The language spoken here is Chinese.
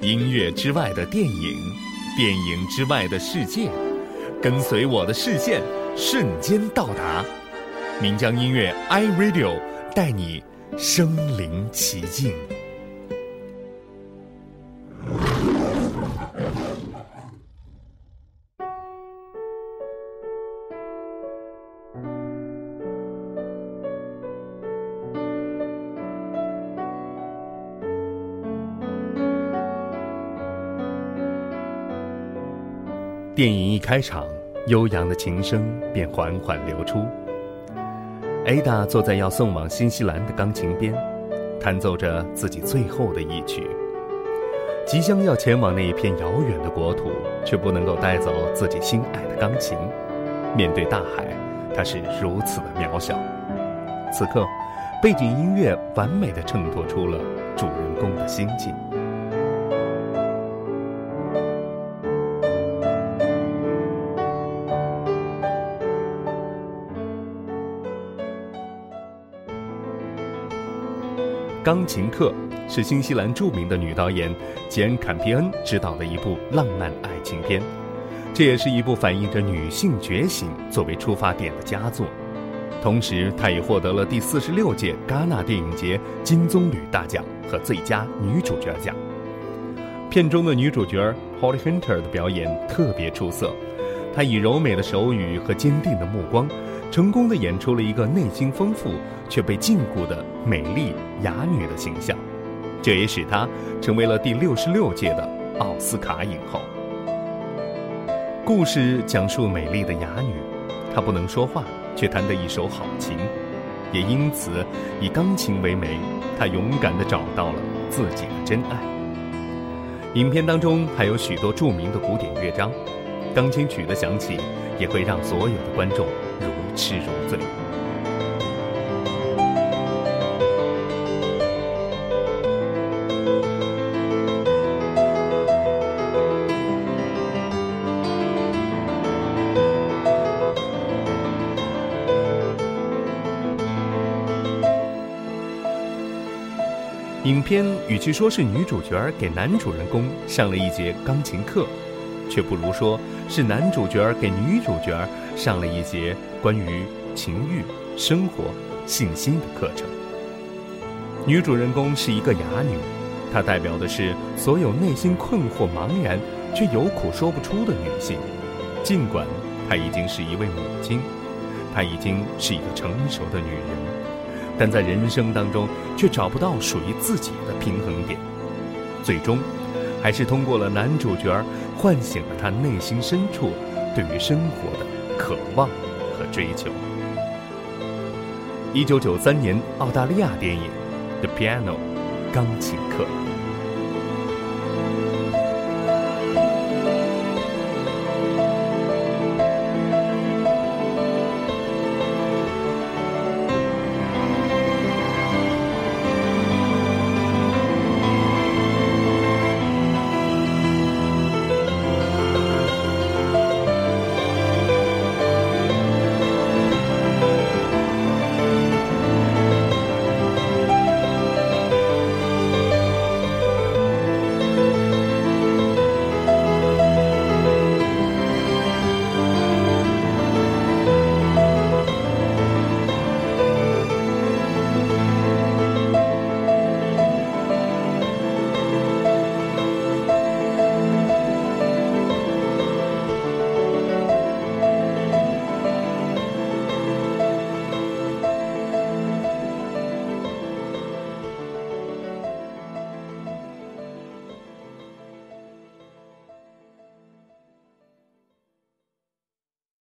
音乐之外的电影，电影之外的世界，跟随我的视线，瞬间到达。岷江音乐 iRadio 带你身临其境。电影一开场，悠扬的琴声便缓缓流出。Ada 坐在要送往新西兰的钢琴边，弹奏着自己最后的一曲。即将要前往那一片遥远的国土，却不能够带走自己心爱的钢琴。面对大海，他是如此的渺小。此刻，背景音乐完美的衬托出了主人公的心境。钢琴课是新西兰著名的女导演简·坎皮恩执导的一部浪漫爱情片，这也是一部反映着女性觉醒作为出发点的佳作。同时，她也获得了第四十六届戛纳电影节金棕榈大奖和最佳女主角奖。片中的女主角 Holly Hunter 的表演特别出色，她以柔美的手语和坚定的目光。成功的演出了一个内心丰富却被禁锢的美丽哑女的形象，这也使她成为了第六十六届的奥斯卡影后。故事讲述美丽的哑女，她不能说话，却弹得一手好琴，也因此以钢琴为媒，她勇敢地找到了自己的真爱。影片当中还有许多著名的古典乐章，钢琴曲的响起也会让所有的观众。如痴如醉。影片与其说是女主角给男主人公上了一节钢琴课。却不如说是男主角给女主角上了一节关于情欲、生活、信心的课程。女主人公是一个哑女，她代表的是所有内心困惑、茫然却有苦说不出的女性。尽管她已经是一位母亲，她已经是一个成熟的女人，但在人生当中却找不到属于自己的平衡点，最终。还是通过了男主角，唤醒了他内心深处对于生活的渴望和追求。一九九三年，澳大利亚电影《The Piano》钢琴课。